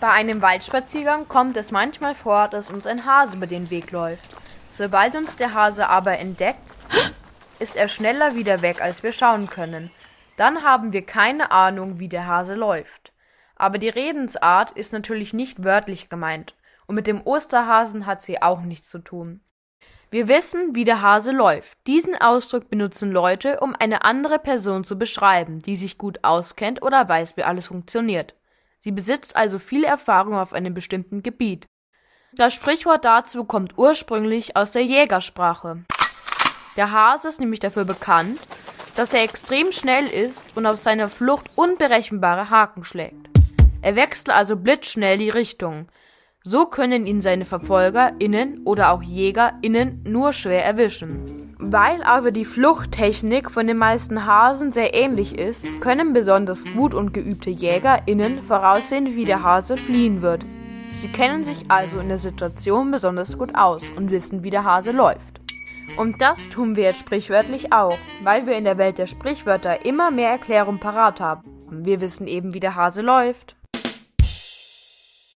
Bei einem Waldspaziergang kommt es manchmal vor, dass uns ein Hase über den Weg läuft. Sobald uns der Hase aber entdeckt, ist er schneller wieder weg, als wir schauen können. Dann haben wir keine Ahnung, wie der Hase läuft. Aber die Redensart ist natürlich nicht wörtlich gemeint, und mit dem Osterhasen hat sie auch nichts zu tun. Wir wissen, wie der Hase läuft. Diesen Ausdruck benutzen Leute, um eine andere Person zu beschreiben, die sich gut auskennt oder weiß, wie alles funktioniert. Sie besitzt also viel Erfahrung auf einem bestimmten Gebiet. Das Sprichwort dazu kommt ursprünglich aus der Jägersprache. Der Hase ist nämlich dafür bekannt, dass er extrem schnell ist und auf seiner Flucht unberechenbare Haken schlägt. Er wechselt also blitzschnell die Richtung. So können ihn seine VerfolgerInnen oder auch JägerInnen nur schwer erwischen. Weil aber die Fluchttechnik von den meisten Hasen sehr ähnlich ist, können besonders gut und geübte JägerInnen voraussehen, wie der Hase fliehen wird. Sie kennen sich also in der Situation besonders gut aus und wissen, wie der Hase läuft. Und das tun wir jetzt sprichwörtlich auch, weil wir in der Welt der Sprichwörter immer mehr Erklärung parat haben. Wir wissen eben, wie der Hase läuft.